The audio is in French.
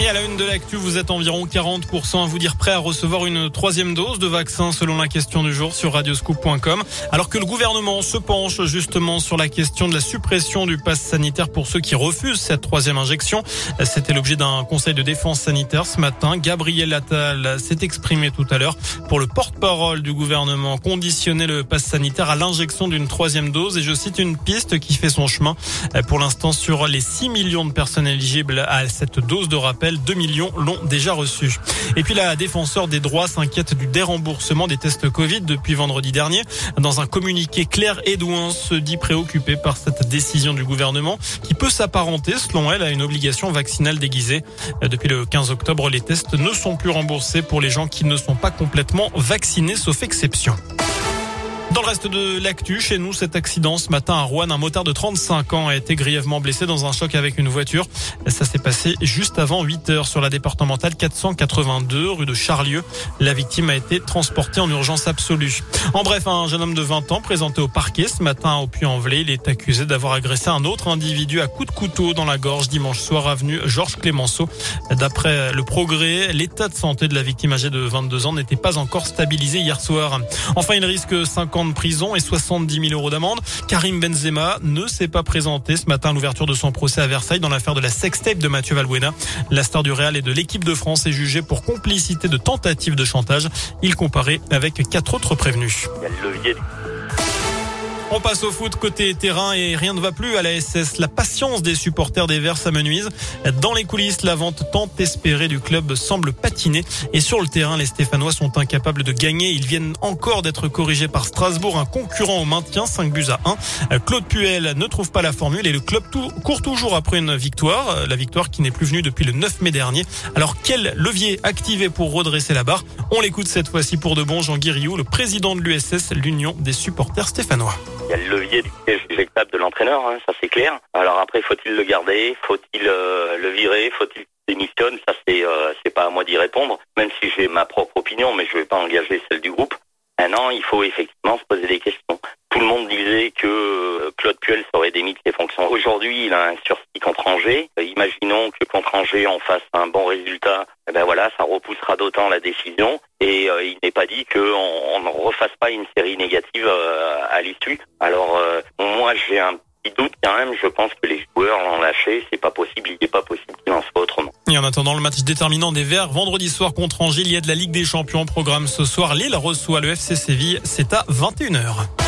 Et à la une de l'actu, vous êtes environ 40% à vous dire prêt à recevoir une troisième dose de vaccin selon la question du jour sur radioscoop.com. Alors que le gouvernement se penche justement sur la question de la suppression du pass sanitaire pour ceux qui refusent cette troisième injection. C'était l'objet d'un conseil de défense sanitaire ce matin. Gabriel Attal s'est exprimé tout à l'heure pour le porte-parole du gouvernement conditionner le pass sanitaire à l'injection d'une troisième dose. Et je cite une piste qui fait son chemin pour l'instant sur les 6 millions de personnes éligibles à cette dose de rappel 2 millions l'ont déjà reçu. Et puis la défenseur des droits s'inquiète du déremboursement des tests Covid depuis vendredi dernier. Dans un communiqué, Claire Edouin se dit préoccupée par cette décision du gouvernement qui peut s'apparenter, selon elle, à une obligation vaccinale déguisée. Depuis le 15 octobre, les tests ne sont plus remboursés pour les gens qui ne sont pas complètement vaccinés, sauf exception. Dans le reste de l'actu, chez nous, cet accident ce matin à Rouen, un motard de 35 ans a été grièvement blessé dans un choc avec une voiture. Ça s'est passé juste avant 8 heures sur la départementale 482 rue de Charlieu. La victime a été transportée en urgence absolue. En bref, un jeune homme de 20 ans présenté au parquet ce matin au Puy-en-Velay, il est accusé d'avoir agressé un autre individu à coups de couteau dans la gorge dimanche soir avenue Georges Clémenceau. D'après le progrès, l'état de santé de la victime âgée de 22 ans n'était pas encore stabilisé hier soir. Enfin, il risque 50 de prison et 70 000 euros d'amende. Karim Benzema ne s'est pas présenté ce matin à l'ouverture de son procès à Versailles dans l'affaire de la sextape de Mathieu Valbuena. La star du Real et de l'équipe de France est jugée pour complicité de tentative de chantage. Il comparait avec quatre autres prévenus. On passe au foot côté terrain et rien ne va plus à la SS. La patience des supporters des Verts s'amenuise. Dans les coulisses, la vente tant espérée du club semble patiner. Et sur le terrain, les Stéphanois sont incapables de gagner. Ils viennent encore d'être corrigés par Strasbourg, un concurrent au maintien, 5 buts à 1. Claude Puel ne trouve pas la formule et le club court toujours après une victoire. La victoire qui n'est plus venue depuis le 9 mai dernier. Alors quel levier activer pour redresser la barre? On l'écoute cette fois-ci pour de bon Jean Guiriou, le président de l'USS, l'Union des supporters stéphanois. Il y a le levier du siège éjectable de l'entraîneur, hein, ça c'est clair. Alors après, faut-il le garder? Faut-il euh, le virer? Faut-il démissionne Ça c'est euh, c'est pas à moi d'y répondre, même si j'ai ma propre opinion, mais je vais pas engager celle du groupe. Maintenant, il faut effectivement se poser des questions. Tout le monde disait que euh, Claude Puel serait démis de ses fonctions. Aujourd'hui, il a un sursis contre Angers. imaginons que contre Angers en fasse un bon résultat. Eh ben voilà, ça repoussera d'autant la décision. Et il n'est pas dit qu'on ne refasse pas une série négative à l'issue. Alors moi, j'ai un petit doute quand même. Je pense que les joueurs l'ont lâché. C'est pas possible. Il n'est pas possible qu'il en soit autrement. Et en attendant le match déterminant des Verts, vendredi soir contre Angers, il y a de la Ligue des Champions. Programme ce soir, Lille reçoit le FC Séville. C'est à 21h.